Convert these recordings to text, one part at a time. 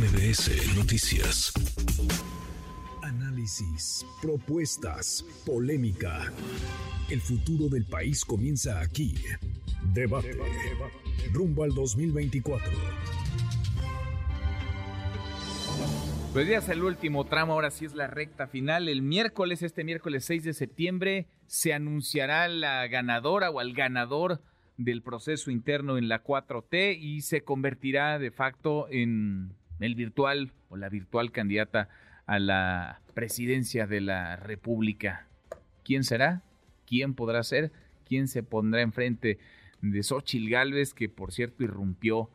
MBS Noticias. Análisis, propuestas, polémica. El futuro del país comienza aquí. Debate. Rumbo al 2024. Pues ya es el último tramo, ahora sí es la recta final. El miércoles, este miércoles 6 de septiembre, se anunciará la ganadora o al ganador del proceso interno en la 4T y se convertirá de facto en el virtual o la virtual candidata a la presidencia de la República. ¿Quién será? ¿Quién podrá ser? ¿Quién se pondrá enfrente de Xochil Gálvez, que por cierto irrumpió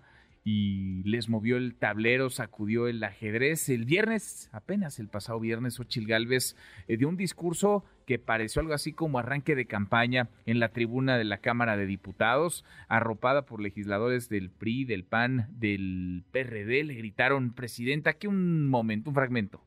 y les movió el tablero, sacudió el ajedrez. El viernes, apenas el pasado viernes, Ochil Gálvez eh, dio un discurso que pareció algo así como arranque de campaña en la tribuna de la Cámara de Diputados, arropada por legisladores del PRI, del PAN, del PRD. Le gritaron, Presidenta, aquí un momento, un fragmento.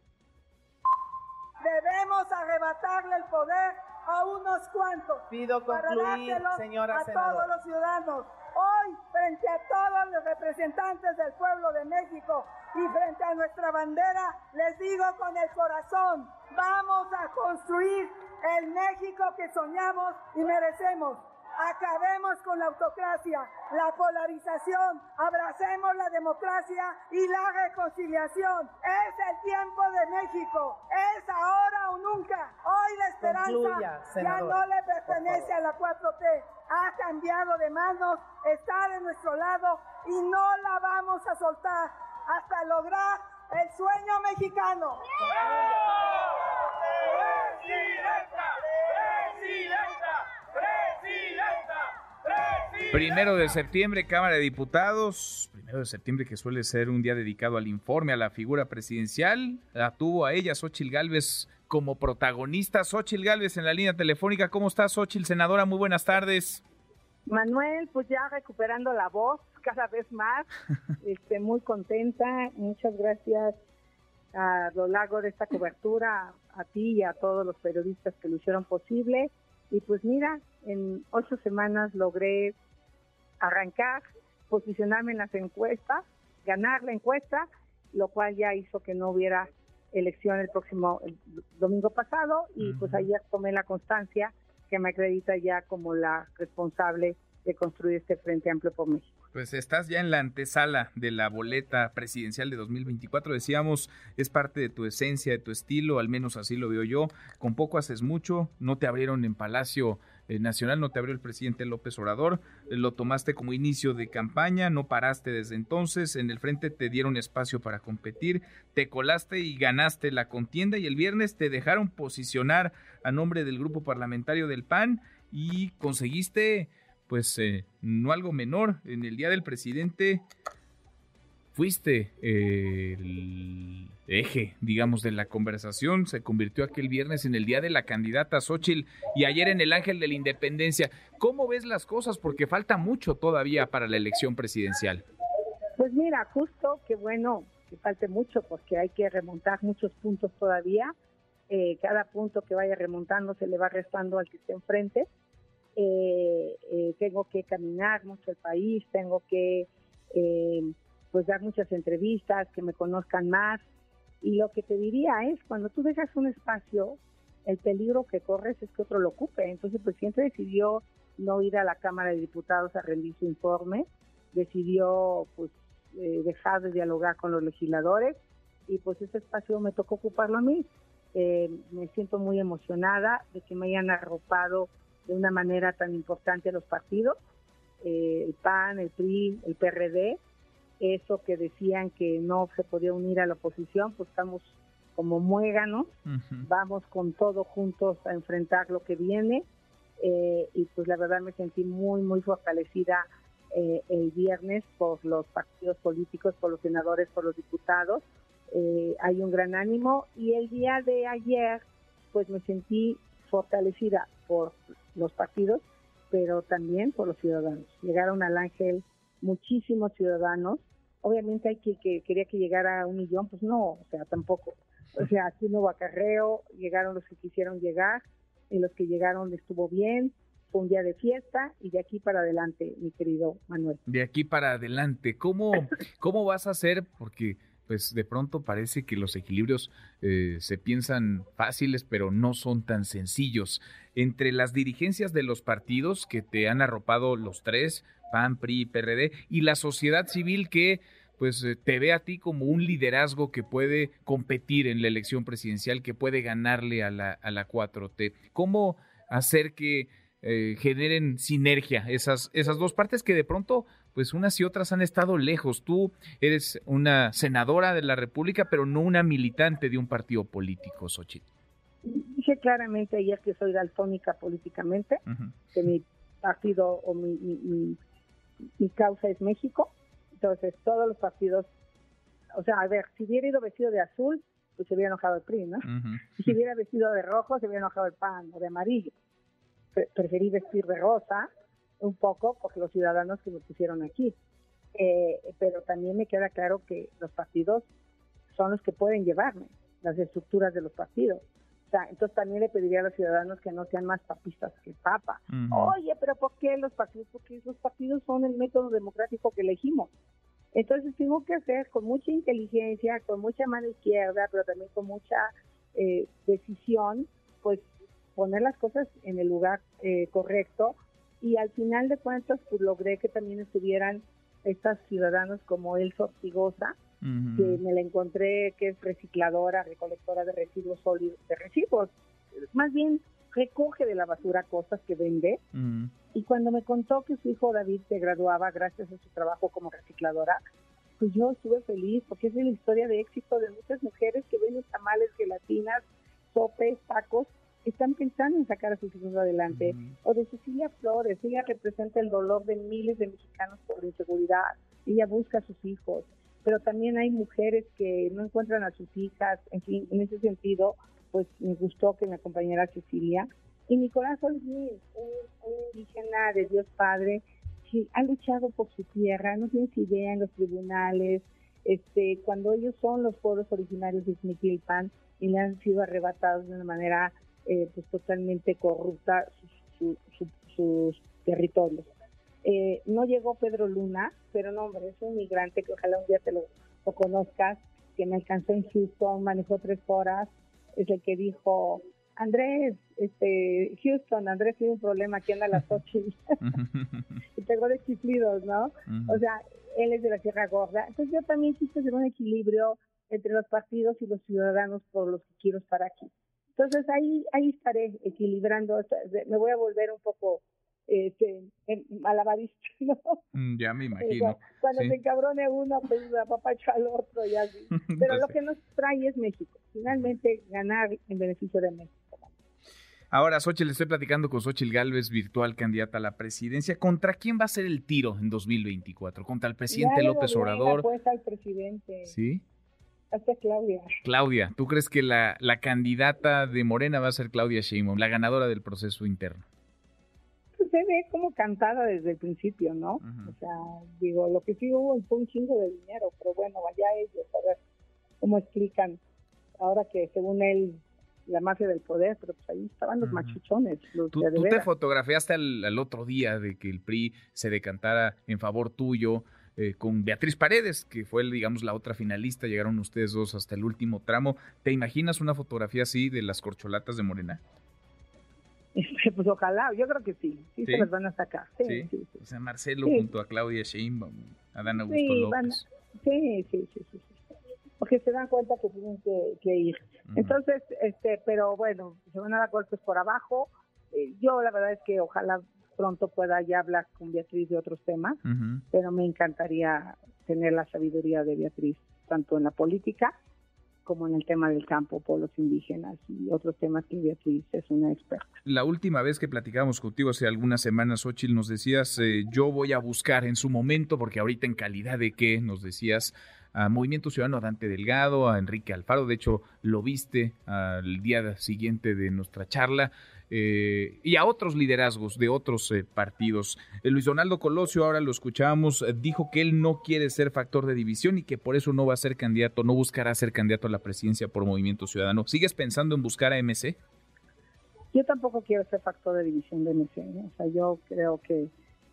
Debemos arrebatarle el poder a unos cuantos. Pido concluir, señora a todos los ciudadanos Hoy, frente a todos los representantes del pueblo de México y frente a nuestra bandera, les digo con el corazón, vamos a construir el México que soñamos y merecemos. Acabemos con la autocracia, la polarización, abracemos la democracia y la reconciliación. Es el tiempo de México, es ahora o nunca. Hoy la esperanza ya no le pertenece a la 4T, ha cambiado de manos, está de nuestro lado y no la vamos a soltar hasta lograr el sueño mexicano. Primero de septiembre, Cámara de Diputados. Primero de septiembre, que suele ser un día dedicado al informe, a la figura presidencial. La tuvo a ella, Xochil Gálvez, como protagonista. Xochil Gálvez en la línea telefónica. ¿Cómo estás, Xochil, senadora? Muy buenas tardes. Manuel, pues ya recuperando la voz cada vez más. este, muy contenta. Muchas gracias a lo largo de esta cobertura, a ti y a todos los periodistas que lo hicieron posible. Y pues mira, en ocho semanas logré arrancar, posicionarme en las encuestas, ganar la encuesta, lo cual ya hizo que no hubiera elección el próximo domingo pasado y pues ayer tomé la constancia que me acredita ya como la responsable de construir este Frente Amplio por México. Pues estás ya en la antesala de la boleta presidencial de 2024. Decíamos, es parte de tu esencia, de tu estilo, al menos así lo veo yo. Con poco haces mucho, no te abrieron en Palacio Nacional, no te abrió el presidente López Obrador, eh, lo tomaste como inicio de campaña, no paraste desde entonces, en el frente te dieron espacio para competir, te colaste y ganaste la contienda y el viernes te dejaron posicionar a nombre del grupo parlamentario del PAN y conseguiste pues eh, no algo menor, en el Día del Presidente fuiste el eje, digamos, de la conversación. Se convirtió aquel viernes en el día de la candidata Xochitl y ayer en el Ángel de la Independencia. ¿Cómo ves las cosas? Porque falta mucho todavía para la elección presidencial. Pues mira, justo que bueno que falte mucho porque hay que remontar muchos puntos todavía. Eh, cada punto que vaya remontando se le va restando al que esté enfrente. Eh, eh, tengo que caminar mucho el país, tengo que pues dar muchas entrevistas, que me conozcan más. Y lo que te diría es, cuando tú dejas un espacio, el peligro que corres es que otro lo ocupe. Entonces el presidente decidió no ir a la Cámara de Diputados a rendir su informe, decidió pues eh, dejar de dialogar con los legisladores y pues ese espacio me tocó ocuparlo a mí. Eh, me siento muy emocionada de que me hayan arropado de una manera tan importante a los partidos, eh, el PAN, el PRI, el PRD, eso que decían que no se podía unir a la oposición, pues estamos como muéganos, vamos con todo juntos a enfrentar lo que viene eh, y pues la verdad me sentí muy, muy fortalecida eh, el viernes por los partidos políticos, por los senadores, por los diputados. Eh, hay un gran ánimo y el día de ayer pues me sentí fortalecida por los partidos, pero también por los ciudadanos. Llegaron al Ángel muchísimos ciudadanos. Obviamente hay que, que quería que llegara a un millón, pues no, o sea, tampoco. O sea, aquí no hubo acarreo, llegaron los que quisieron llegar, y los que llegaron estuvo bien, fue un día de fiesta y de aquí para adelante, mi querido Manuel. De aquí para adelante, ¿cómo, cómo vas a hacer? Porque pues de pronto parece que los equilibrios eh, se piensan fáciles, pero no son tan sencillos. Entre las dirigencias de los partidos que te han arropado los tres, PAN, PRI, PRD, y la sociedad civil que pues eh, te ve a ti como un liderazgo que puede competir en la elección presidencial, que puede ganarle a la, a la 4T. ¿Cómo hacer que eh, generen sinergia esas, esas dos partes que de pronto, pues unas y otras han estado lejos? Tú eres una senadora de la República, pero no una militante de un partido político, Xochitl. Dije claramente ayer que soy daltónica políticamente, que mi partido o mi, mi, mi causa es México entonces, todos los partidos, o sea, a ver, si hubiera ido vestido de azul, pues se hubiera enojado el PRI, ¿no? Si hubiera vestido de rojo, se hubiera enojado el PAN o de amarillo. preferí vestir de rosa un poco porque los ciudadanos que me pusieron aquí. Eh, pero también me queda claro que los partidos son los que pueden llevarme, las estructuras de los partidos. O sea, entonces también le pediría a los ciudadanos que no sean más papistas que papa. Oye, pero ¿por qué los partidos? Porque los partidos son el método democrático que elegimos. Entonces tengo que hacer con mucha inteligencia, con mucha mano izquierda, pero también con mucha eh, decisión, pues poner las cosas en el lugar eh, correcto y al final de cuentas pues logré que también estuvieran estas ciudadanos como el Ortigosa, que me la encontré que es recicladora, recolectora de residuos sólidos, de residuos, más bien recoge de la basura cosas que vende. Y cuando me contó que su hijo David se graduaba gracias a su trabajo como recicladora, pues yo estuve feliz porque es la historia de éxito de muchas mujeres que venden tamales, gelatinas, sopes, tacos, están pensando en sacar a sus hijos adelante. O de Cecilia Flores, ella representa el dolor de miles de mexicanos por inseguridad. Ella busca a sus hijos pero también hay mujeres que no encuentran a sus hijas, en fin, en ese sentido, pues me gustó que me acompañara Cecilia. Y Nicolás Olguín, un, un indígena de Dios Padre, que ha luchado por su tierra, no tienes idea en los tribunales, este, cuando ellos son los pueblos originarios de Xmiquilpan y le han sido arrebatados de una manera eh, pues totalmente corrupta sus territorios. Eh, no llegó Pedro Luna, pero no, hombre, es un migrante que ojalá un día te lo, conozcas, que me alcanzó en Houston, manejó tres horas, es el que dijo, Andrés, este, Houston, Andrés tiene un problema, aquí anda a las ocho y pegó de chiflidos, ¿no? O sea, él es de la Sierra Gorda. Entonces yo también quise hacer un equilibrio entre los partidos y los ciudadanos por los que quiero estar aquí. Entonces ahí, ahí estaré equilibrando, me voy a volver un poco este, malabarista, ¿no? Mm, ya me imagino. cuando se encabrone uno, pues apapacho al otro y así. Pero lo que nos trae es México. Finalmente ganar en beneficio de México. Ahora, Xochitl, estoy platicando con Xochitl Galvez, virtual candidata a la presidencia. ¿Contra quién va a ser el tiro en 2024? ¿Contra el presidente López Obrador? Pues al presidente. ¿Sí? Hasta Claudia. Claudia, ¿tú crees que la, la candidata de Morena va a ser Claudia Sheinbaum, la ganadora del proceso interno? se ve como cantada desde el principio, ¿no? O sea, digo, lo que sí hubo fue un chingo de dinero, pero bueno, vaya ellos a ver cómo explican ahora que según él la mafia del poder, pero pues ahí estaban los machuchones. Los tú, tú te fotografiaste al, otro día de que el PRI se decantara en favor tuyo eh, con Beatriz Paredes, que fue, digamos, la otra finalista. Llegaron ustedes dos hasta el último tramo. ¿Te imaginas una fotografía así de las corcholatas de Morena? Este, pues ojalá, yo creo que sí, sí, se las van a sacar. Sí, sí. O sea, Marcelo junto a Claudia Sheinbaum, a Dan Augusto López. sí, sí, sí, sí, Porque se dan cuenta que tienen que, ir. Entonces, este, pero bueno, se van a dar golpes por abajo. Eh, yo la verdad es que ojalá pronto pueda ya hablar con Beatriz de otros temas, pero me encantaría tener la sabiduría de Beatriz, tanto en la política como en el tema del campo, pueblos indígenas y otros temas que Beatriz es una experta. La última vez que platicamos contigo hace algunas semanas, Ochil, nos decías, eh, yo voy a buscar en su momento, porque ahorita en calidad de qué, nos decías, a Movimiento Ciudadano, a Dante Delgado, a Enrique Alfaro, de hecho lo viste al día siguiente de nuestra charla, eh, y a otros liderazgos de otros eh, partidos. Eh, Luis Donaldo Colosio, ahora lo escuchamos, dijo que él no quiere ser factor de división y que por eso no va a ser candidato, no buscará ser candidato a la presidencia por Movimiento Ciudadano. ¿Sigues pensando en buscar a MC? Yo tampoco quiero ser factor de división de MC. O sea, yo creo que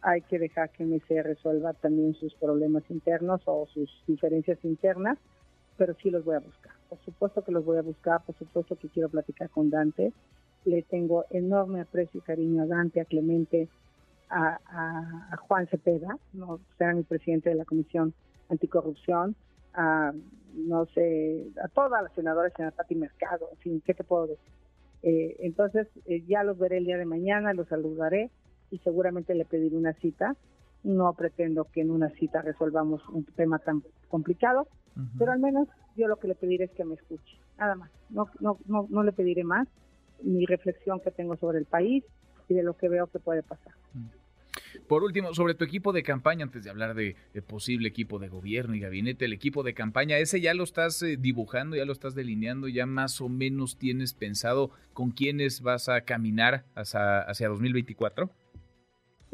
hay que dejar que MC resuelva también sus problemas internos o sus diferencias internas pero sí los voy a buscar. Por supuesto que los voy a buscar, por supuesto que quiero platicar con Dante. Le tengo enorme aprecio y cariño a Dante, a Clemente, a, Juan Cepeda, no será mi presidente de la Comisión Anticorrupción, a, no sé, a todas las senadoras, a Pati Mercado, en fin, ¿qué te puedo decir? Eh, entonces, eh, ya los veré el día de mañana, los saludaré y seguramente le pediré una cita. No pretendo que en una cita resolvamos un tema tan complicado, pero al menos yo lo que le pediré es que me escuche, nada más. No, no, no, no le pediré más mi reflexión que tengo sobre el país y de lo que veo que puede pasar. Por último, sobre tu equipo de campaña, antes de hablar de, posible equipo de gobierno y gabinete, el equipo de campaña, ese ya lo estás eh, dibujando, ya lo estás delineando, ya más o menos tienes pensado con quiénes vas a caminar hacia, hacia 2024?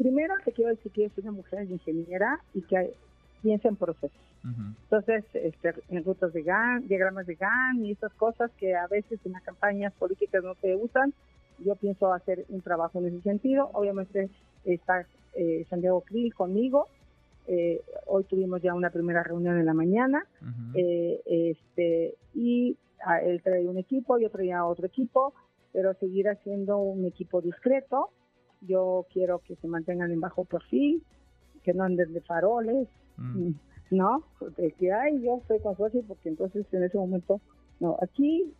Primero te quiero decir que soy una mujer ingeniera y que piensa en procesos. Entonces, este, en rutas de GAN, diagramas de GAN y esas cosas que a veces en las campañas políticas no se usan, yo pienso hacer un trabajo en ese sentido. Obviamente está eh, Santiago Krill conmigo. Eh, hoy tuvimos ya una primera reunión en la mañana eh, este, y ah, él trae un equipo, yo traía otro equipo, pero seguir haciendo un equipo discreto. Yo quiero que se mantengan en bajo perfil, que no anden de faroles, mm. ¿no? De que, ay, yo estoy con suerte porque entonces en ese momento, no, aquí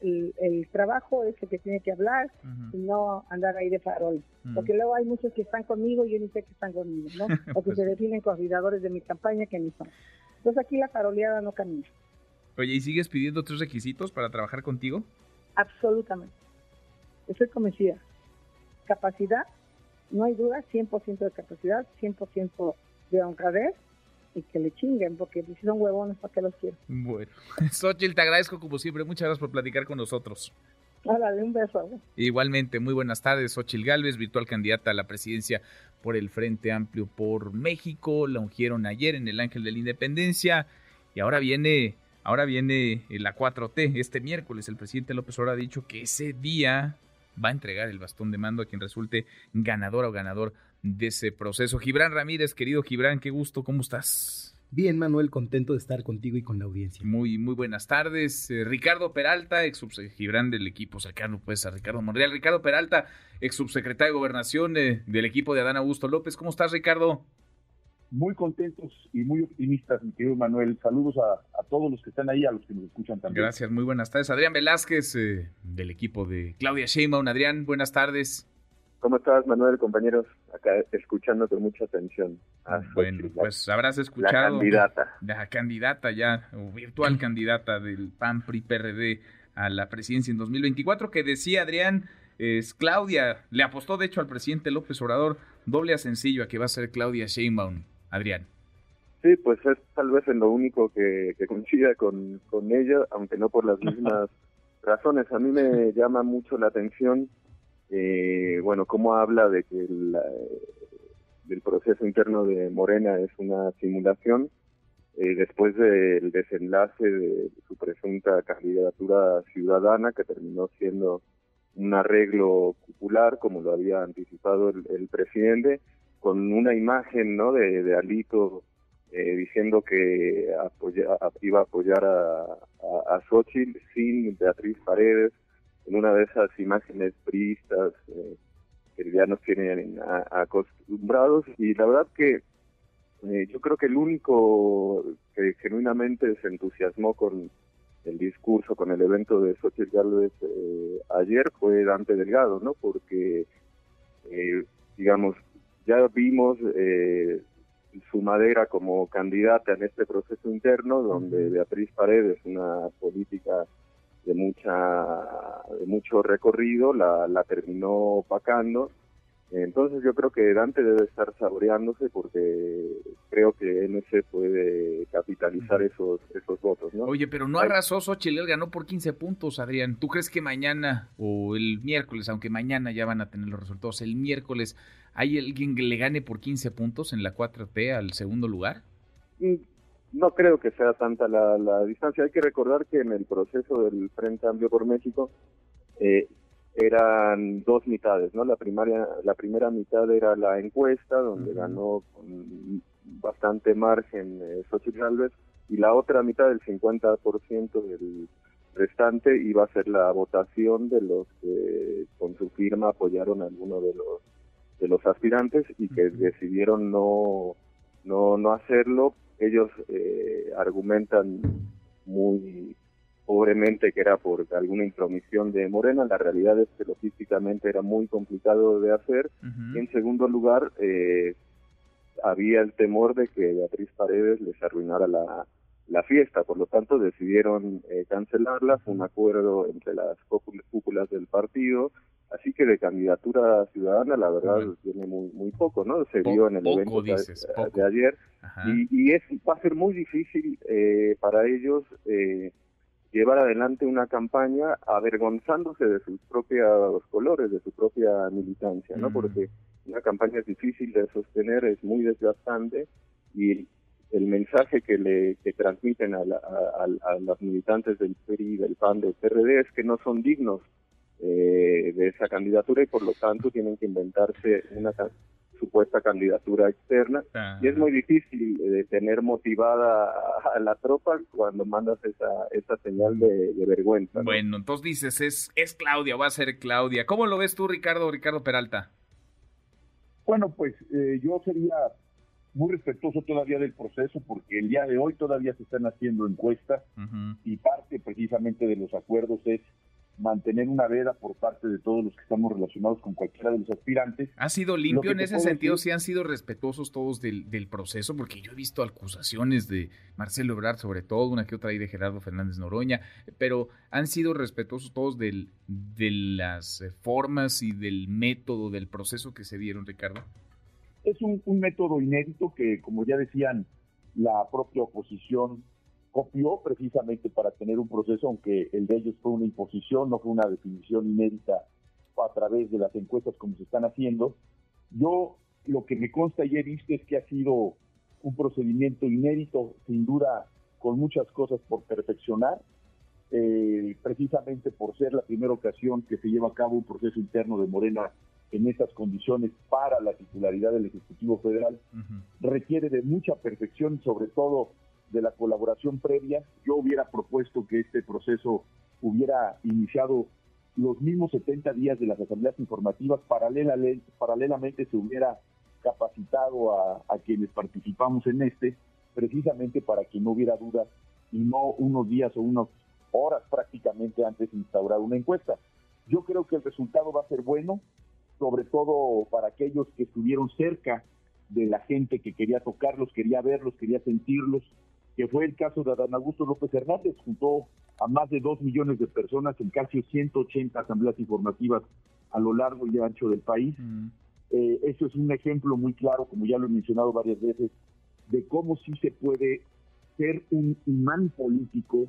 el, trabajo es el que tiene que hablar y no andar ahí de farol. Porque luego hay muchos que están conmigo y yo ni sé que están conmigo, ¿no? O que pues se definen coordinadores de mi campaña que ni son. Entonces aquí la faroleada no camina. Oye, ¿y sigues pidiendo otros requisitos para trabajar contigo? Absolutamente. Estoy convencida. Capacidad, no hay duda, 100% de capacidad, 100% de honradez y que le chinguen, porque si son huevones, ¿para qué los quiero? Bueno, Xochitl, te agradezco como siempre. Muchas gracias por platicar con nosotros. Órale, un beso. Igualmente, muy buenas tardes. Xochitl Galvez, virtual candidata a la presidencia por el Frente Amplio por México. La ungieron ayer en el Ángel de la Independencia y ahora viene, ahora viene la 4T. Este miércoles el presidente López Obrador ha dicho que ese día va a entregar el bastón de mando a quien resulte ganador o ganador de ese proceso. Gibran Ramírez, querido Gibran, qué gusto, ¿cómo estás? Bien, Manuel, contento de estar contigo y con la audiencia. Muy, muy buenas tardes. Eh, Ricardo Peralta, ex Gibran del equipo cercano pues a Ricardo Monreal. Ricardo Peralta, ex subsecretario de Gobernación eh, del equipo de Adán Augusto López. ¿Cómo estás, Ricardo? Muy contentos y muy optimistas, mi querido Manuel. Saludos a, todos los que están ahí, a los que nos escuchan también. Gracias, muy buenas tardes. Adrián Velázquez, eh, del equipo de Claudia Sheinbaum. Adrián, buenas tardes. ¿Cómo estás, Manuel, compañeros? Acá escuchando con mucha atención. bueno, pues habrás escuchado. La candidata. La candidata ya, o virtual candidata del PAN PRI PRD a la presidencia en 2024, que decía Adrián, es Claudia, le apostó de hecho al presidente López Obrador, doble a sencillo a que va a ser Claudia Sheinbaum. Adrián. Sí, pues es tal vez en lo único que, que coincida con, con ella, aunque no por las mismas razones. A mí me llama mucho la atención eh, bueno, cómo habla de que el, del proceso interno de Morena es una simulación, eh, después del desenlace de su presunta candidatura ciudadana, que terminó siendo un arreglo popular, como lo había anticipado el, presidente, con una imagen ¿no? de, Alito eh, diciendo que iba a apoyar a, a, Xochitl sin Beatriz Paredes, en una de esas imágenes pristas eh, que ya nos tienen acostumbrados y la verdad que eh, yo creo que el único que genuinamente se entusiasmó con el discurso, con el evento de Xochitl Gálvez eh, ayer fue Dante Delgado, ¿no? Porque, digamos, ya vimos su madera como candidata en este proceso interno, donde Beatriz Paredes, una política de mucha de mucho recorrido la, la terminó opacando entonces yo creo que Dante debe estar saboreándose porque creo que NC puede capitalizar esos esos votos, ¿no? Oye, pero no arrasó Xochitl, ganó por 15 puntos, Adrián. ¿Tú crees que mañana o el miércoles, aunque mañana ya van a tener los resultados, el miércoles hay alguien que le gane por 15 puntos en la 4T al segundo lugar? Mm, no creo que sea tanta la, distancia. Hay que recordar que en el proceso del Frente Amplio por México eh, eran dos mitades, ¿no? La primaria, la primera mitad era la encuesta, donde ganó con bastante margen eh, Xochitl Galvez, y la otra mitad del 50% del restante iba a ser la votación de los que con su firma apoyaron a alguno de los de los aspirantes y que decidieron no no no hacerlo. Ellos eh, argumentan muy pobremente que era por alguna intromisión de Morena, la realidad es que logísticamente era muy complicado de hacer. Y en segundo lugar eh, había el temor de que Beatriz Paredes les arruinara la, la fiesta, por lo tanto decidieron eh, cancelarla, fue un acuerdo entre las cúpulas del partido, así que de candidatura ciudadana la verdad tiene muy muy poco, ¿no? Se vio en el evento de, ayer. Y, y, es va a ser muy difícil eh, para ellos eh, llevar adelante una campaña avergonzándose de sus propios colores, de su propia militancia, ¿no? Mm. Porque una campaña es difícil de sostener, es muy desgastante y el mensaje que le que transmiten a, a, los militantes del PRI, del PAN, del PRD es que no son dignos eh, de esa candidatura y por lo tanto tienen que inventarse una supuesta candidatura externa y es muy difícil de eh, tener motivada a la tropa cuando mandas esa, esa señal de, vergüenza. Bueno, entonces dices, es, es Claudia, va a ser Claudia. ¿Cómo lo ves tú, Ricardo, Ricardo Peralta? Bueno, pues eh, yo sería muy respetuoso todavía del proceso porque el día de hoy todavía se están haciendo encuestas y parte precisamente de los acuerdos es mantener una veda por parte de todos los que estamos relacionados con cualquiera de los aspirantes. ¿Ha sido limpio en ese sentido? ¿Sí han sido respetuosos todos del, proceso? Porque yo he visto acusaciones de Marcelo Ebrard, sobre todo, una que otra ahí de Gerardo Fernández Noroña, pero ¿han sido respetuosos todos del, de las eh, formas y del método del proceso que se dieron, Ricardo? Es un, un método inédito que, como ya decían, la propia oposición copió precisamente para tener un proceso, aunque el de ellos fue una imposición, no fue una definición inédita a través de las encuestas como se están haciendo. Yo lo que me consta y he visto es que ha sido un procedimiento inédito, sin duda con muchas cosas por perfeccionar, eh, precisamente por ser la primera ocasión que se lleva a cabo un proceso interno de Morena en estas condiciones para la titularidad del Ejecutivo Federal, requiere de mucha perfección, sobre todo de la colaboración previa. Yo hubiera propuesto que este proceso hubiera iniciado los mismos 70 días de las asambleas informativas, paralelamente se hubiera capacitado a, quienes participamos en este, precisamente para que no hubiera dudas y no unos días o unas horas prácticamente antes de instaurar una encuesta. Yo creo que el resultado va a ser bueno, sobre todo para aquellos que estuvieron cerca de la gente que quería tocarlos, quería verlos, quería sentirlos, que fue el caso de Adán Augusto López Hernández, juntó a más de dos millones de personas en casi 180 asambleas informativas a lo largo y ancho del país. Mm. Eh, eso es un ejemplo muy claro, como ya lo he mencionado varias veces, de cómo sí se puede ser un imán político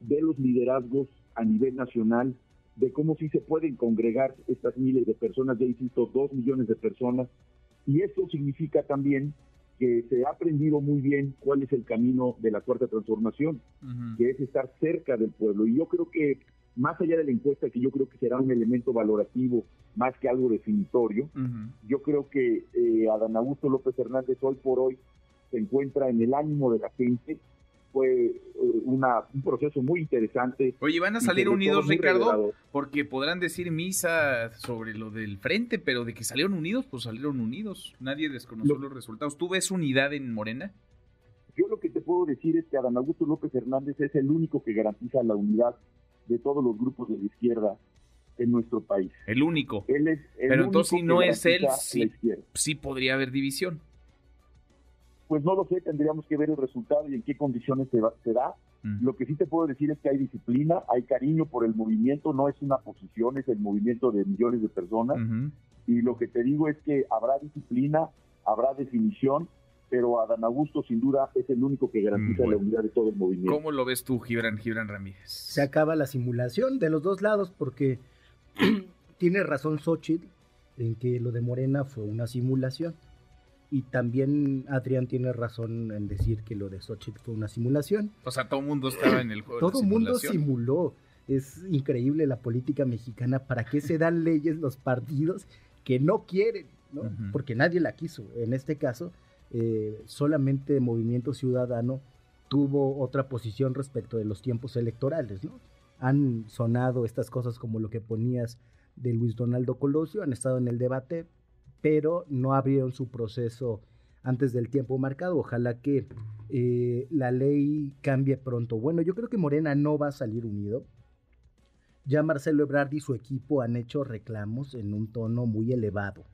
de los liderazgos a nivel nacional, de cómo sí se pueden congregar estas miles de personas, ya insisto, dos millones de personas, y eso significa también que se ha aprendido muy bien cuál es el camino de la cuarta transformación, que es estar cerca del pueblo. Y yo creo que más allá de la encuesta, que yo creo que será un elemento valorativo más que algo definitorio, yo creo que eh, Adán Augusto López Hernández hoy por hoy se encuentra en el ánimo de la gente, fue eh, una, un proceso muy interesante. Oye, ¿van a salir unidos, Ricardo? Porque podrán decir misa sobre lo del frente, pero de que salieron unidos, pues salieron unidos. Nadie desconoció los resultados. ¿Tú ves unidad en Morena? Yo lo que te puedo decir es que Adán Augusto López Hernández es el único que garantiza la unidad de todos los grupos de la izquierda en nuestro país. El único. Él es Pero entonces si no es él, sí, sí podría haber división pues no lo sé, tendríamos que ver el resultado y en qué condiciones se, va, da. Mm. Lo que sí te puedo decir es que hay disciplina, hay cariño por el movimiento, no es una posición, es el movimiento de millones de personas. Y lo que te digo es que habrá disciplina, habrá definición, pero Adán Augusto sin duda es el único que garantiza la unidad de todo el movimiento. ¿Cómo lo ves tú, Gibran, Gibran Ramírez? Se acaba la simulación de los dos lados porque tiene razón Xochitl en que lo de Morena fue una simulación y también Adrián tiene razón en decir que lo de Xochitl fue una simulación. O sea, todo el mundo estaba en el juego. todo el mundo simuló. Es increíble la política mexicana. ¿Para qué se dan leyes los partidos que no quieren? ¿no? Porque nadie la quiso. En este caso, eh, solamente Movimiento Ciudadano tuvo otra posición respecto de los tiempos electorales, ¿no? Han sonado estas cosas como lo que ponías de Luis Donaldo Colosio, han estado en el debate, pero no abrieron su proceso antes del tiempo marcado. Ojalá que eh, la ley cambie pronto. Bueno, yo creo que Morena no va a salir unido. Ya Marcelo Ebrard y su equipo han hecho reclamos en un tono muy elevado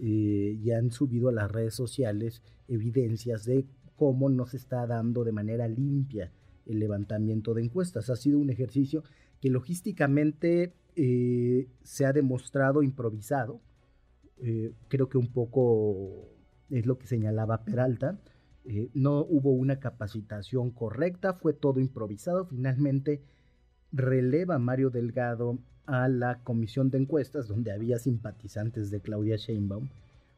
eh, y han subido a las redes sociales evidencias de cómo no se está dando de manera limpia el levantamiento de encuestas. Ha sido un ejercicio que logísticamente eh, se ha demostrado improvisado. Creo que un poco es lo que señalaba Peralta. Eh, no hubo una capacitación correcta, fue todo improvisado. Finalmente releva Mario Delgado a la comisión de encuestas, donde había simpatizantes de Claudia Sheinbaum,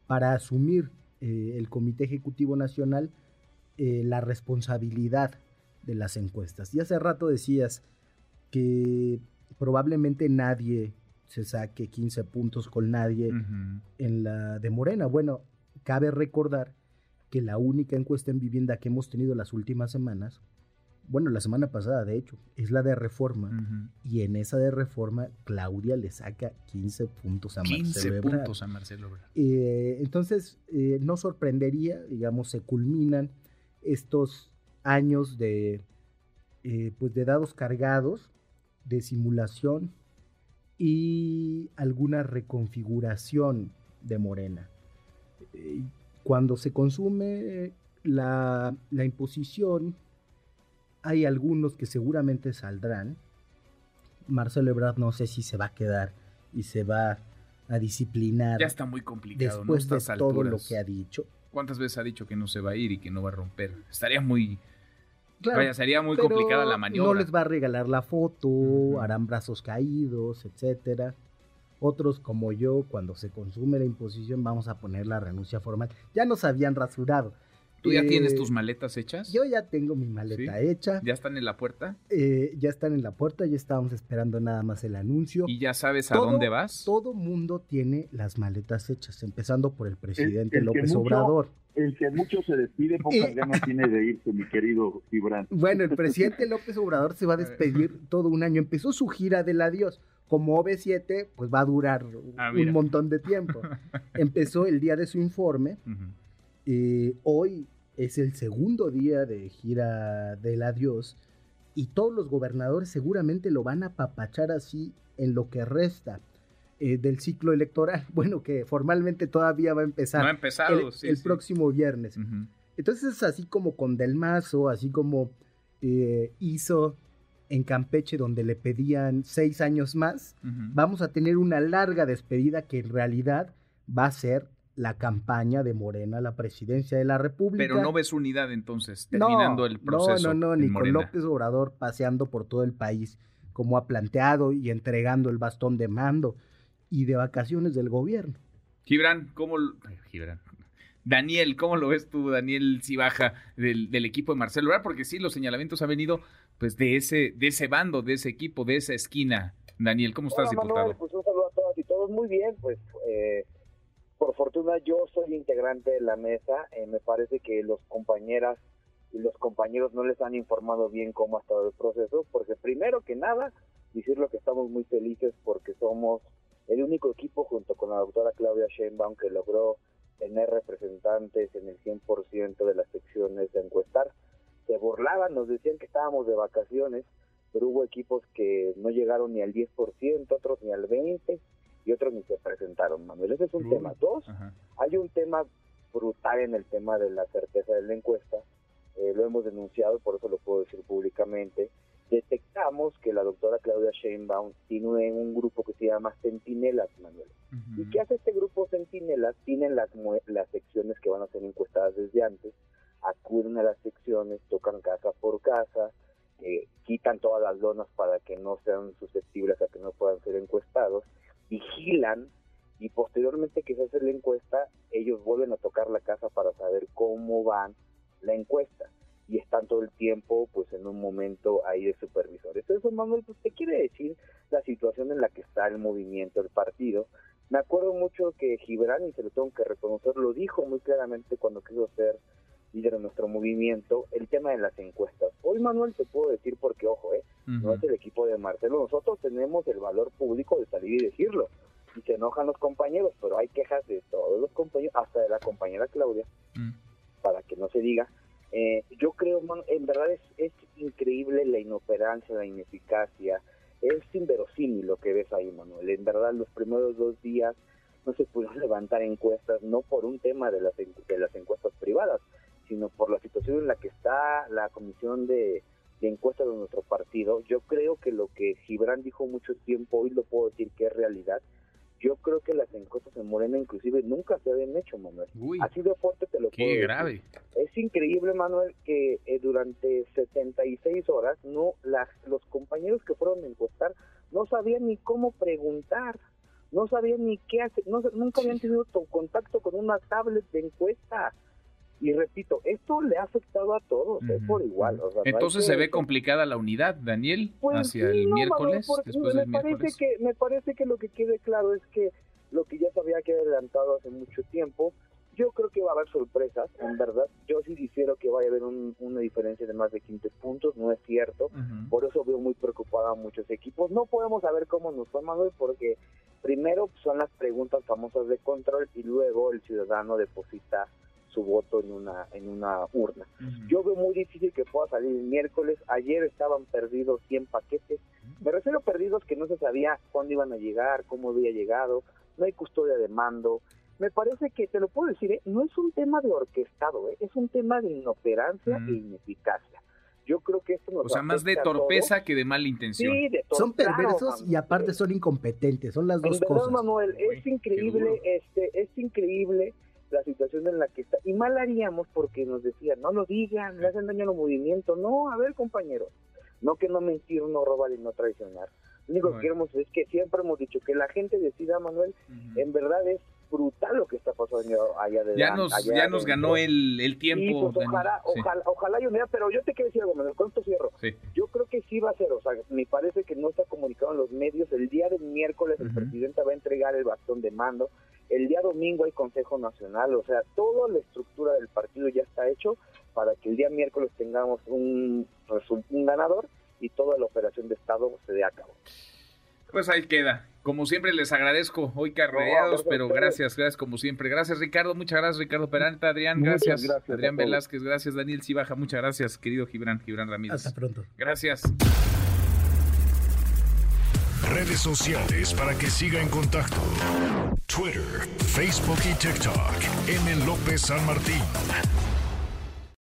para asumir eh, el Comité Ejecutivo Nacional eh, la responsabilidad de las encuestas. Y hace rato decías que probablemente nadie se saque 15 puntos con nadie en la de Morena. Bueno, Cabe recordar que la única encuesta en vivienda que hemos tenido las últimas semanas, bueno, la semana pasada de hecho, es la de reforma. Y en esa de reforma, Claudia le saca 15 puntos a Marcelo 15 puntos a Marcelo eh, entonces, eh, no sorprendería, digamos, se culminan estos años de, eh, pues de dados cargados, de simulación y alguna reconfiguración de Morena. Eh, cuando se consume la, imposición, hay algunos que seguramente saldrán. Marcelo Ebrard no sé si se va a quedar y se va a disciplinar. Ya está muy complicado. Después de todo lo que ha dicho. ¿Cuántas veces ha dicho que no se va a ir y que no va a romper? Estaría muy... Vaya, sería muy complicada la maniobra. No les va a regalar la foto, harán brazos caídos, etcétera. Otros como yo, cuando se consume la imposición, vamos a poner la renuncia formal. Ya nos habían rasurado. ¿Tú ya tienes eh, tus maletas hechas? Yo ya tengo mi maleta hecha. ¿Ya están en la puerta? Eh, ya están en la puerta, ya estábamos esperando nada más el anuncio. ¿Y ya sabes a dónde vas? Todo mundo tiene las maletas hechas, empezando por el presidente López Obrador. El que mucho se despide, pocas ganas tiene de irse, mi querido Gibran. Bueno, el presidente López Obrador se va a despedir todo un año. Empezó su gira del adiós como OV7, pues va a durar ah, un montón de tiempo. Empezó el día de su informe. y eh, hoy es el segundo día de gira del adiós. Y todos los gobernadores seguramente lo van a papachar así en lo que resta eh, del ciclo electoral. Bueno, que formalmente todavía va a empezar. No ha empezado, el, próximo viernes. Entonces es así como con Del Mazo, así como eh, hizo en Campeche donde le pedían seis años más, vamos a tener una larga despedida que en realidad va a ser la campaña de Morena a la presidencia de la República. Pero no ves unidad entonces, terminando el proceso. No, no, no, ni con López Obrador paseando por todo el país como ha planteado y entregando el bastón de mando y de vacaciones del gobierno. Gibran, ¿cómo? Gibran. Daniel, ¿cómo lo ves tú, Daniel Cibaja, del, del equipo de Marcelo Porque sí, los señalamientos han venido pues de ese, de ese bando, de ese equipo, de esa esquina. Daniel, ¿cómo estás, diputado? pues un saludo a todos y todos muy bien, pues eh, por fortuna yo soy integrante de la mesa, eh, me parece que los compañeras y los compañeros no les han informado bien cómo ha estado el proceso, porque primero que nada, decirlo que estamos muy felices porque somos el único equipo junto con la doctora Claudia Sheinbaum que logró tener representantes en el 100% de las secciones de encuestar se burlaban, nos decían que estábamos de vacaciones, pero hubo equipos que no llegaron ni al 10%, otros ni al 20% y otros ni se presentaron, Manuel. Ese es un tema. Dos, hay un tema brutal en el tema de la certeza de la encuesta, eh, lo hemos denunciado, por eso lo puedo decir públicamente. Detectamos que la doctora Claudia Sheinbaum tiene un grupo que se llama Centinelas, Manuel. ¿Y qué hace este grupo Centinelas? Tienen las, las secciones que van a ser encuestadas desde antes, acuden a las secciones, tocan casa por casa, eh, quitan todas las lonas para que no sean susceptibles a que no puedan ser encuestados, vigilan y posteriormente que se hace la encuesta, ellos vuelven a tocar la casa para saber cómo van la encuesta y están todo el tiempo pues en un momento ahí de supervisores. Eso, Manuel, pues te quiere decir la situación en la que está el movimiento, el partido. Me acuerdo mucho que Gibran, y se lo tengo que reconocer, lo dijo muy claramente cuando quiso ser líder de nuestro movimiento, el tema de las encuestas. Hoy, Manuel, te puedo decir porque, ojo, ¿eh? no es el equipo de Marcelo, nosotros tenemos el valor público de salir y decirlo. Y se enojan los compañeros, pero hay quejas de todos los compañeros, hasta de la compañera Claudia, mm. para que no se diga. Eh, yo creo, en verdad es, increíble la inoperancia, la ineficacia, es inverosímil lo que ves ahí, Manuel. En verdad, los primeros dos días no se pudieron levantar encuestas, no por un tema de las, de las encuestas privadas, sino por la situación en la que está la comisión de, encuestas de nuestro partido. Yo creo que lo que Gibran dijo mucho tiempo, hoy lo puedo decir que es realidad. Yo creo que las encuestas en Morena inclusive nunca se habían hecho, Manuel. Así de fuerte te lo qué puedo grave. Es increíble, Manuel, que eh, durante 76 horas no las, los compañeros que fueron a encuestar no sabían ni cómo preguntar, no sabían ni qué hacer, no, nunca habían tenido contacto con una tablet de encuesta. Y repito, esto le ha afectado a todos, es por igual. Entonces se ve complicada la unidad, Daniel, pues hacia el miércoles. me, parece que, me parece que lo que quede claro es que lo que ya se había adelantado hace mucho tiempo, yo creo que va a haber sorpresas, en verdad. Yo sí difiero que vaya a haber una diferencia de más de 15 puntos, no es cierto. Por eso veo muy preocupada a muchos equipos. No podemos saber cómo nos fue Manuel porque primero son las preguntas famosas de control y luego el ciudadano deposita su voto en una en una urna. Yo veo muy difícil que pueda salir el miércoles. Ayer estaban perdidos 100 paquetes. Me refiero a perdidos que no se sabía cuándo iban a llegar, cómo había llegado. No hay custodia de mando. Me parece que, te lo puedo decir, ¿eh? no es un tema de orquestado, ¿eh? es un tema de inoperancia e ineficacia. Yo creo que esto nos O sea, más de torpeza que de mala intención. Sí, de son perversos y aparte son incompetentes, son las dos cosas. Manuel, es increíble, este, es increíble la situación en la que está. Y mal haríamos porque nos decían, no lo digan, le hacen daño al movimiento. No, a ver, compañeros, no que no mentir, no robar y no traicionar. Lo único que queremos es que siempre hemos dicho que la gente decida, Manuel, en verdad es brutal lo que está pasando allá de Ya nos, ya nos ganó el, el tiempo. Pues, ojalá, ojalá, ojalá hay unidad, pero yo te quiero decir algo, con esto cierro. Yo creo que sí va a ser, o sea, me parece que no está comunicado en los medios. El día del miércoles el presidente va a entregar el bastón de mando. El día domingo hay Consejo Nacional, o sea, toda la estructura del partido ya está hecho para que el día miércoles tengamos un, un ganador y toda la operación de Estado se dé a cabo. Pues ahí queda. Como siempre les agradezco hoy carreados, pero gracias, gracias como siempre. Gracias Ricardo, muchas gracias Ricardo Peralta, Adrián, gracias. Adrián Velázquez, gracias Daniel Cibaja, muchas gracias querido Gibran, Gibran Ramírez. Hasta pronto. Gracias. Redes sociales para que siga en contacto: Twitter, Facebook y TikTok. M. López San Martín.